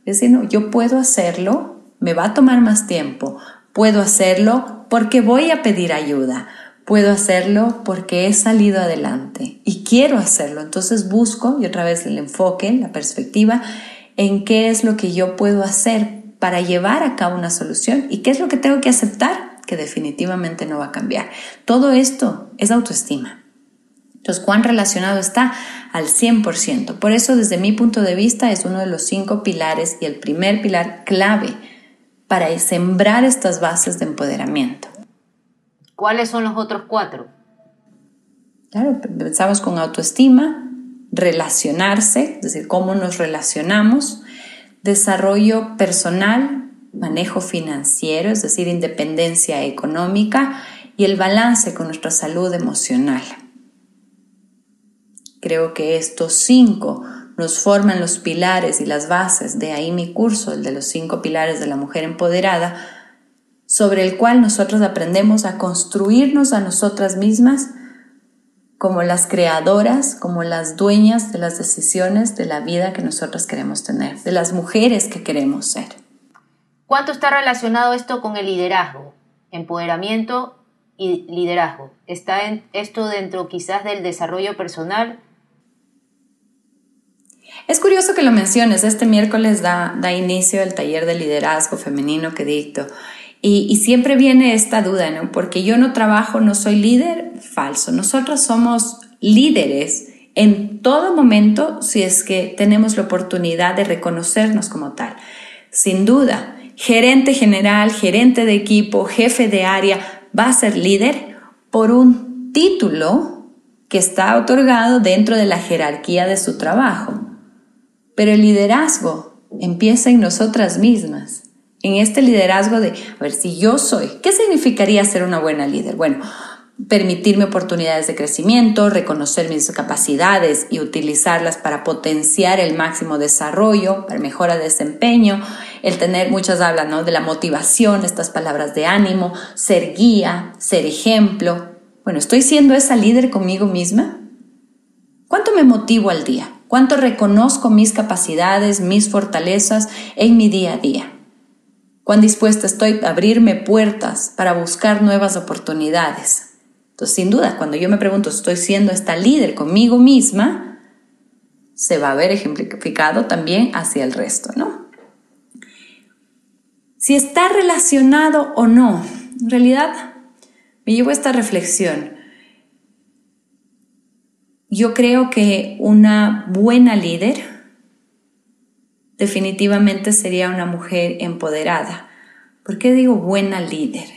decir, no, yo puedo hacerlo, me va a tomar más tiempo, puedo hacerlo porque voy a pedir ayuda, puedo hacerlo porque he salido adelante y quiero hacerlo. Entonces busco, y otra vez el enfoque, la perspectiva, en qué es lo que yo puedo hacer para llevar a cabo una solución y qué es lo que tengo que aceptar que definitivamente no va a cambiar. Todo esto es autoestima. Entonces, ¿cuán relacionado está? Al 100%. Por eso, desde mi punto de vista, es uno de los cinco pilares y el primer pilar clave para sembrar estas bases de empoderamiento. ¿Cuáles son los otros cuatro? Claro, pensamos con autoestima, relacionarse, es decir, cómo nos relacionamos, desarrollo personal, manejo financiero, es decir, independencia económica y el balance con nuestra salud emocional. Creo que estos cinco nos forman los pilares y las bases, de ahí mi curso, el de los cinco pilares de la mujer empoderada, sobre el cual nosotros aprendemos a construirnos a nosotras mismas como las creadoras, como las dueñas de las decisiones de la vida que nosotras queremos tener, de las mujeres que queremos ser. ¿Cuánto está relacionado esto con el liderazgo, empoderamiento y liderazgo? ¿Está esto dentro quizás del desarrollo personal? Es curioso que lo menciones. Este miércoles da, da inicio el taller de liderazgo femenino que dicto y, siempre viene esta duda, ¿no? Porque yo no trabajo, no soy líder, falso. Nosotros somos líderes en todo momento si es que tenemos la oportunidad de reconocernos como tal. Sin duda, gerente general, gerente de equipo, jefe de área, va a ser líder por un título que está otorgado dentro de la jerarquía de su trabajo. Pero el liderazgo empieza en nosotras mismas en este liderazgo de, a ver, si yo soy, ¿qué significaría ser una buena líder? Bueno, permitirme oportunidades de crecimiento, reconocer mis capacidades y utilizarlas para potenciar el máximo desarrollo, para mejora de desempeño, el tener, muchas hablan ¿no? de la motivación, estas palabras de ánimo, ser guía, ser ejemplo. Bueno, ¿estoy siendo esa líder conmigo misma? ¿Cuánto me motivo al día? ¿Cuánto reconozco mis capacidades, mis fortalezas en mi día a día? cuán dispuesta estoy a abrirme puertas para buscar nuevas oportunidades. Entonces, sin duda, cuando yo me pregunto, ¿estoy siendo esta líder conmigo misma? Se va a ver ejemplificado también hacia el resto, ¿no? Si está relacionado o no, en realidad me llevo esta reflexión. Yo creo que una buena líder definitivamente sería una mujer empoderada. ¿Por qué digo buena líder?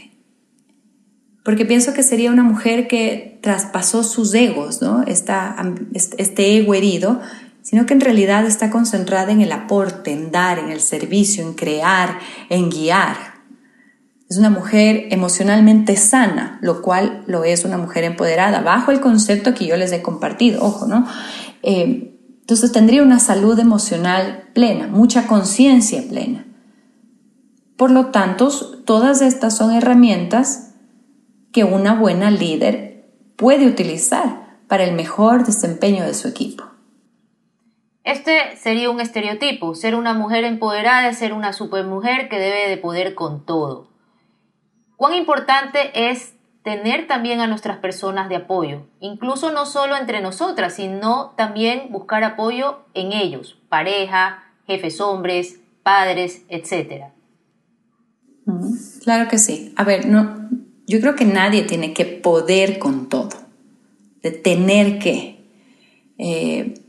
Porque pienso que sería una mujer que traspasó sus egos, ¿no? este ego herido, sino que en realidad está concentrada en el aporte, en dar, en el servicio, en crear, en guiar. Es una mujer emocionalmente sana, lo cual lo es una mujer empoderada, bajo el concepto que yo les he compartido, ojo, ¿no? Eh, entonces tendría una salud emocional plena, mucha conciencia plena. Por lo tanto, todas estas son herramientas que una buena líder puede utilizar para el mejor desempeño de su equipo. Este sería un estereotipo, ser una mujer empoderada es ser una supermujer que debe de poder con todo. Cuán importante es tener también a nuestras personas de apoyo, incluso no solo entre nosotras, sino también buscar apoyo en ellos, pareja, jefes hombres, padres, etc. Claro que sí. A ver, no, yo creo que nadie tiene que poder con todo, de tener que. Eh,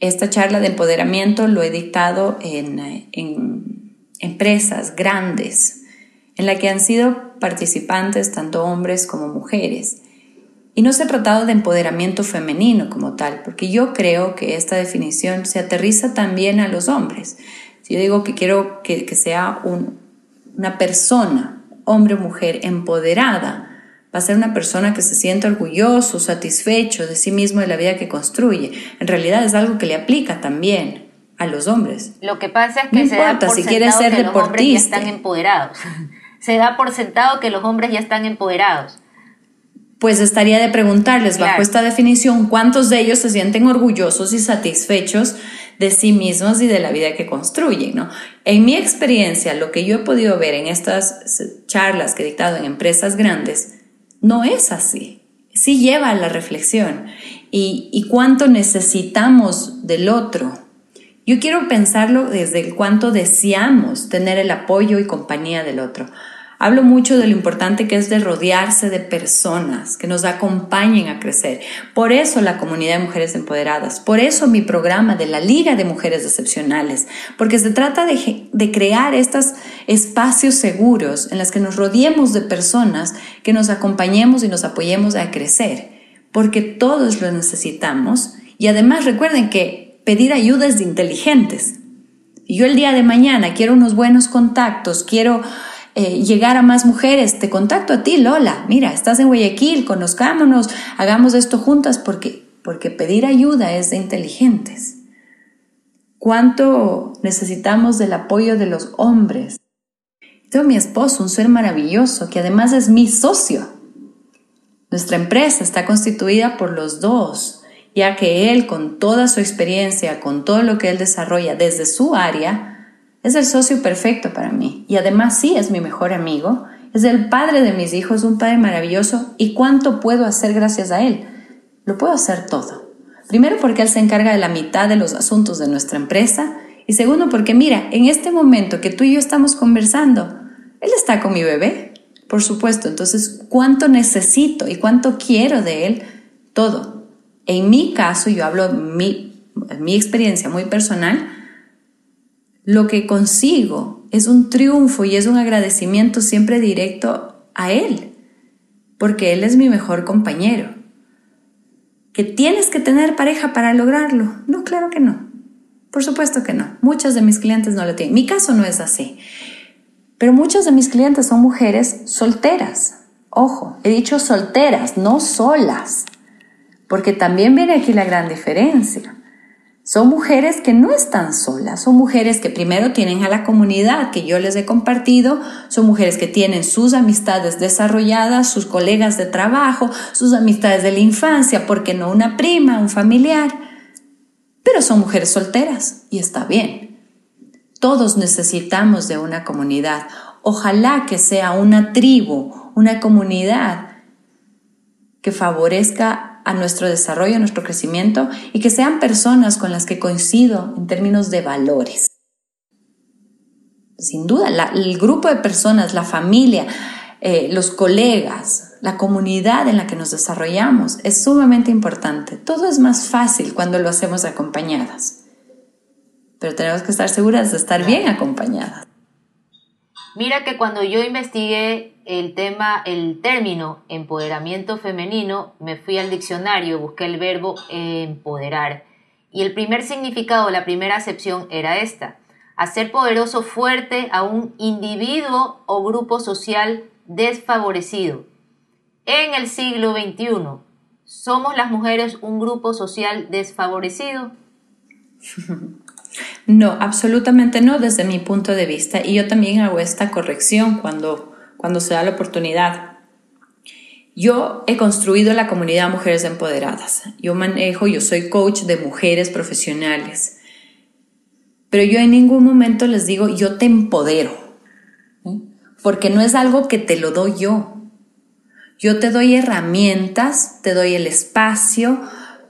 esta charla de empoderamiento lo he dictado en, en empresas grandes, en la que han sido participantes tanto hombres como mujeres. Y no se ha tratado de empoderamiento femenino como tal, porque yo creo que esta definición se aterriza también a los hombres. Si yo digo que quiero que, sea una persona, hombre o mujer, empoderada, va a ser una persona que se siente orgulloso, satisfecho de sí mismo de la vida que construye. En realidad es algo que le aplica también a los hombres. Lo que pasa es que se da por si quieres ser que los hombres ya están empoderados. [laughs] se da por sentado que los hombres ya están empoderados. Pues estaría de preguntarles, bajo esta definición, ¿cuántos de ellos se sienten orgullosos y satisfechos de sí mismos y de la vida que construyen? ¿no? En mi experiencia, lo que yo he podido ver en estas charlas que he dictado en empresas grandes, no es así. Sí lleva a la reflexión. Y, y cuánto necesitamos del otro. Yo quiero pensarlo desde el cuánto deseamos tener el apoyo y compañía del otro. Hablo mucho de lo importante que es de rodearse de personas que nos acompañen a crecer. Por eso la comunidad de mujeres empoderadas, por eso mi programa de la Liga de Mujeres Excepcionales, porque se trata de, de crear estos espacios seguros en los que nos rodeemos de personas que nos acompañemos y nos apoyemos a crecer, porque todos lo necesitamos. Y además recuerden que pedir ayuda es de inteligentes. Yo el día de mañana quiero unos buenos contactos, quiero eh, llegar a más mujeres, te contacto a ti, Lola, mira, estás en Guayaquil, conozcámonos, hagamos esto juntas, porque, porque pedir ayuda es de inteligentes. ¿Cuánto necesitamos del apoyo de los hombres? Tengo mi esposo, un ser maravilloso, que además es mi socio. Nuestra empresa está constituida por los dos, ya que él, con toda su experiencia, con todo lo que él desarrolla desde su área, es el socio perfecto para mí y además sí es mi mejor amigo, es el padre de mis hijos, un padre maravilloso y cuánto puedo hacer gracias a él. Lo puedo hacer todo. Primero porque él se encarga de la mitad de los asuntos de nuestra empresa y segundo porque mira, en este momento que tú y yo estamos conversando, él está con mi bebé, por supuesto, entonces cuánto necesito y cuánto quiero de él, todo. En mi caso, yo hablo mi, mi experiencia muy personal, lo que consigo es un triunfo y es un agradecimiento siempre directo a Él, porque Él es mi mejor compañero. ¿Que tienes que tener pareja para lograrlo? No, claro que no. Por supuesto que no. Muchos de mis clientes no lo tienen. Mi caso no es así. Pero muchos de mis clientes son mujeres solteras. Ojo, he dicho solteras, no solas. Porque también viene aquí la gran diferencia. Son mujeres que no están solas, son mujeres que primero tienen a la comunidad que yo les he compartido, son mujeres que tienen sus amistades desarrolladas, sus colegas de trabajo, sus amistades de la infancia, porque no una prima, un familiar, pero son mujeres solteras y está bien. Todos necesitamos de una comunidad, ojalá que sea una tribu, una comunidad que favorezca a nuestro desarrollo, a nuestro crecimiento y que sean personas con las que coincido en términos de valores. Sin duda, el grupo de personas, la familia, eh, los colegas, la comunidad en la que nos desarrollamos es sumamente importante. Todo es más fácil cuando lo hacemos acompañadas, pero tenemos que estar seguras de estar bien acompañadas. Mira que cuando yo investigué el tema, el término empoderamiento femenino, me fui al diccionario, busqué el verbo empoderar. Y el primer significado, la primera acepción era esta. hacer poderoso fuerte a un individuo o grupo social desfavorecido. En el siglo XXI, ¿somos las mujeres un grupo social desfavorecido? [laughs] No, absolutamente no desde mi punto de vista. Y yo también hago esta corrección cuando, cuando se da la oportunidad. Yo he construido la comunidad Mujeres Empoderadas. Yo manejo, yo soy coach de mujeres profesionales. Pero yo en ningún momento les digo, yo te empodero. Porque no es algo que te lo doy yo. Yo te doy herramientas, te doy el espacio,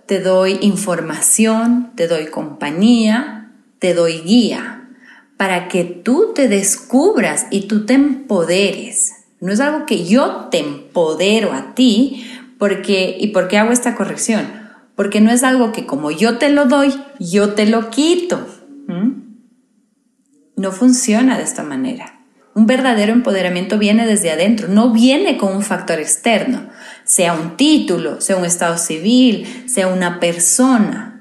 te doy información, te doy compañía, te doy guía para que tú te descubras y tú te empoderes. No es algo que yo te empodero a ti, porque ¿y por qué hago esta corrección? Porque no es algo que como yo te lo doy, yo te lo quito. No funciona de esta manera. Un verdadero empoderamiento viene desde adentro, no viene con un factor externo, sea un título, sea un estado civil, sea una persona.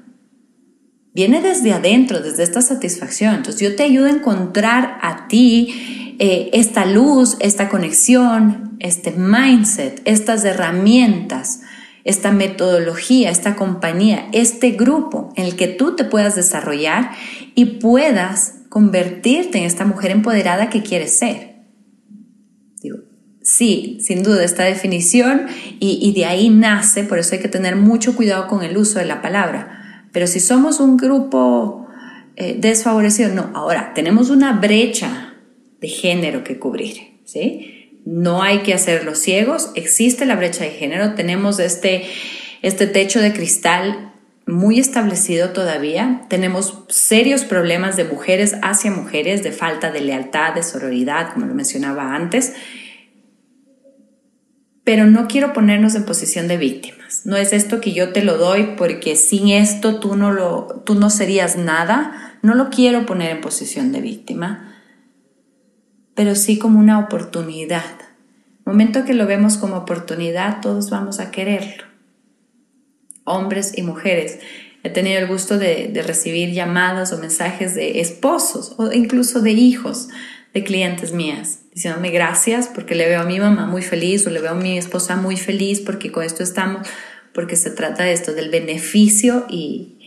Viene desde adentro, desde esta satisfacción. Entonces yo te ayudo a encontrar a ti eh, esta luz, esta conexión, este mindset, estas herramientas, esta metodología, esta compañía, este grupo en el que tú te puedas desarrollar y puedas convertirte en esta mujer empoderada que quieres ser. Digo, sí, sin duda, esta definición y, de ahí nace, por eso hay que tener mucho cuidado con el uso de la palabra. Pero si somos un grupo eh, desfavorecido, no, ahora tenemos una brecha de género que cubrir, ¿sí? No hay que hacerlos ciegos, existe la brecha de género, tenemos este, este techo de cristal muy establecido todavía. Tenemos serios problemas de mujeres hacia mujeres, de falta de lealtad, de sororidad, como lo mencionaba antes. Pero no quiero ponernos en posición de víctimas. No es esto que yo te lo doy porque sin esto tú no, lo, tú no serías nada. No lo quiero poner en posición de víctima, pero sí como una oportunidad. Momento que lo vemos como oportunidad, todos vamos a quererlo hombres y mujeres. He tenido el gusto de, recibir llamadas o mensajes de esposos o incluso de hijos de clientes mías, diciéndome gracias porque le veo a mi mamá muy feliz o le veo a mi esposa muy feliz porque con esto estamos, porque se trata de esto, del beneficio y,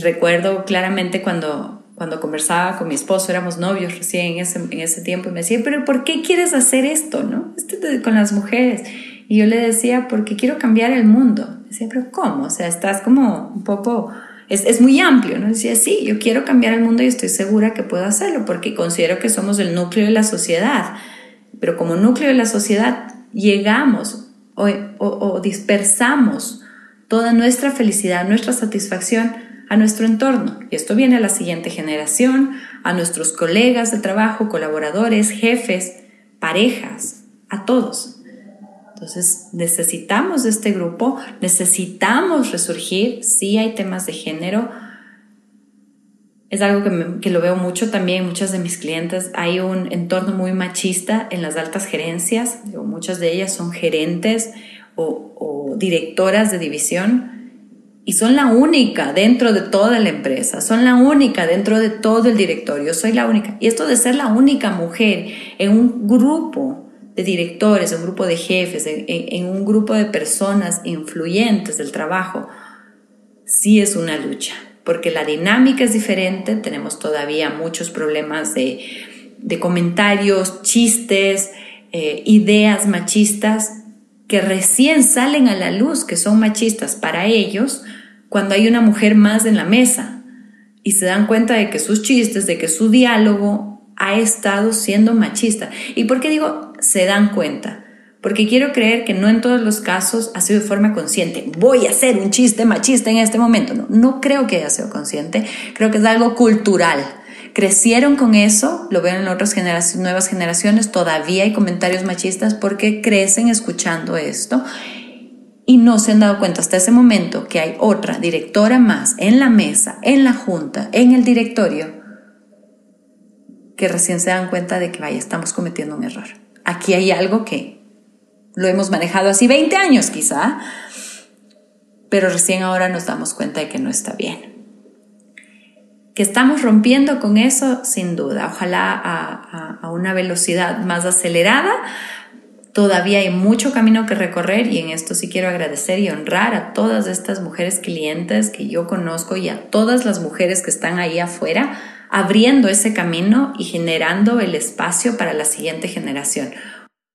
recuerdo claramente cuando, cuando conversaba con mi esposo, éramos novios recién en ese, en ese tiempo y me decía, pero ¿por qué quieres hacer esto? ¿no? Esto con las mujeres. Y yo le decía, porque quiero cambiar el mundo. Decía, pero ¿cómo? O sea, estás como un poco, es, es, muy amplio, ¿no? Decía, sí, yo quiero cambiar el mundo y estoy segura que puedo hacerlo, porque considero que somos el núcleo de la sociedad. Pero como núcleo de la sociedad llegamos o, o, o dispersamos toda nuestra felicidad, nuestra satisfacción a nuestro entorno. Y esto viene a la siguiente generación, a nuestros colegas de trabajo, colaboradores, jefes, parejas, a todos. Entonces, necesitamos este grupo, necesitamos resurgir, sí hay temas de género. Es algo que, lo veo mucho también, muchas de mis clientes, hay un entorno muy machista en las altas gerencias, muchas de ellas son gerentes o, o directoras de división y son la única dentro de toda la empresa, son la única dentro de todo el directorio, soy la única. Y esto de ser la única mujer en un grupo de directores, un grupo de jefes, en, un grupo de personas influyentes del trabajo, sí es una lucha, porque la dinámica es diferente, tenemos todavía muchos problemas de, comentarios, chistes, eh, ideas machistas que recién salen a la luz, que son machistas para ellos, cuando hay una mujer más en la mesa y se dan cuenta de que sus chistes, de que su diálogo ha estado siendo machista. ¿Y por qué digo se dan cuenta? Porque quiero creer que no en todos los casos ha sido de forma consciente. Voy a hacer un chiste machista en este momento. No, no creo que haya sido consciente. Creo que es algo cultural. Crecieron con eso, lo veo en otras generaciones, nuevas generaciones, todavía hay comentarios machistas porque crecen escuchando esto y no se han dado cuenta hasta ese momento que hay otra directora más en la mesa, en la junta, en el directorio que recién se dan cuenta de que, vaya, estamos cometiendo un error. Aquí hay algo que lo hemos manejado así 20 años quizá, pero recién ahora nos damos cuenta de que no está bien. que estamos rompiendo con eso, sin duda. Ojalá a, a una velocidad más acelerada. Todavía hay mucho camino que recorrer y en esto sí quiero agradecer y honrar a todas estas mujeres clientes que yo conozco y a todas las mujeres que están ahí afuera abriendo ese camino y generando el espacio para la siguiente generación.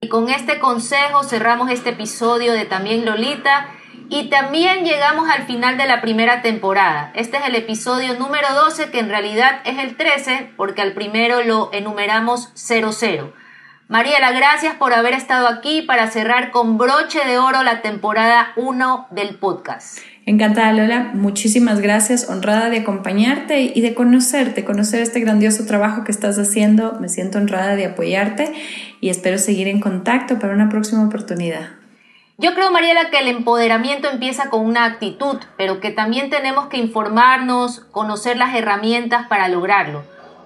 Y con este consejo cerramos este episodio de También Lolita y también llegamos al final de la primera temporada. Este es el episodio número 12 que en realidad es el 13 porque al primero lo enumeramos 00. Mariela, gracias por haber estado aquí para cerrar con broche de oro la temporada 1 del podcast. Encantada Lola, muchísimas gracias, honrada de acompañarte y de conocerte, conocer este grandioso trabajo que estás haciendo. Me siento honrada de apoyarte y espero seguir en contacto para una próxima oportunidad. Yo creo, Mariela, que el empoderamiento empieza con una actitud, pero que también tenemos que informarnos, conocer las herramientas para lograrlo.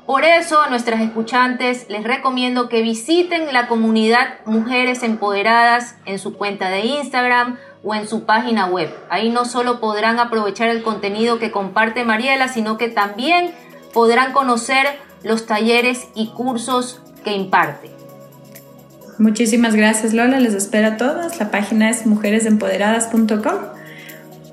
Por eso a nuestras escuchantes les recomiendo que visiten la comunidad Mujeres Empoderadas en su cuenta de Instagram o en su página web. Ahí no solo podrán aprovechar el contenido que comparte Mariela, sino que también podrán conocer los talleres y cursos que imparte. Muchísimas gracias Lola, les espero a todas. La página es mujeresempoderadas.com.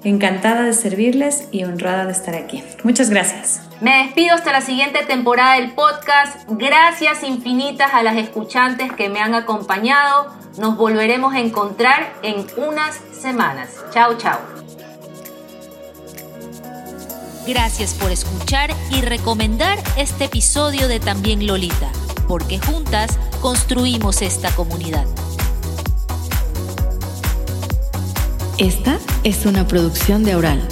Encantada de servirles y honrada de estar aquí. Muchas gracias. Me despido hasta la siguiente temporada del podcast. Gracias infinitas a las escuchantes que me han acompañado. Nos volveremos a encontrar en unas semanas. Chao, chao. Gracias por escuchar y recomendar este episodio de También Lolita, porque juntas construimos esta comunidad. Esta es una producción de Aural.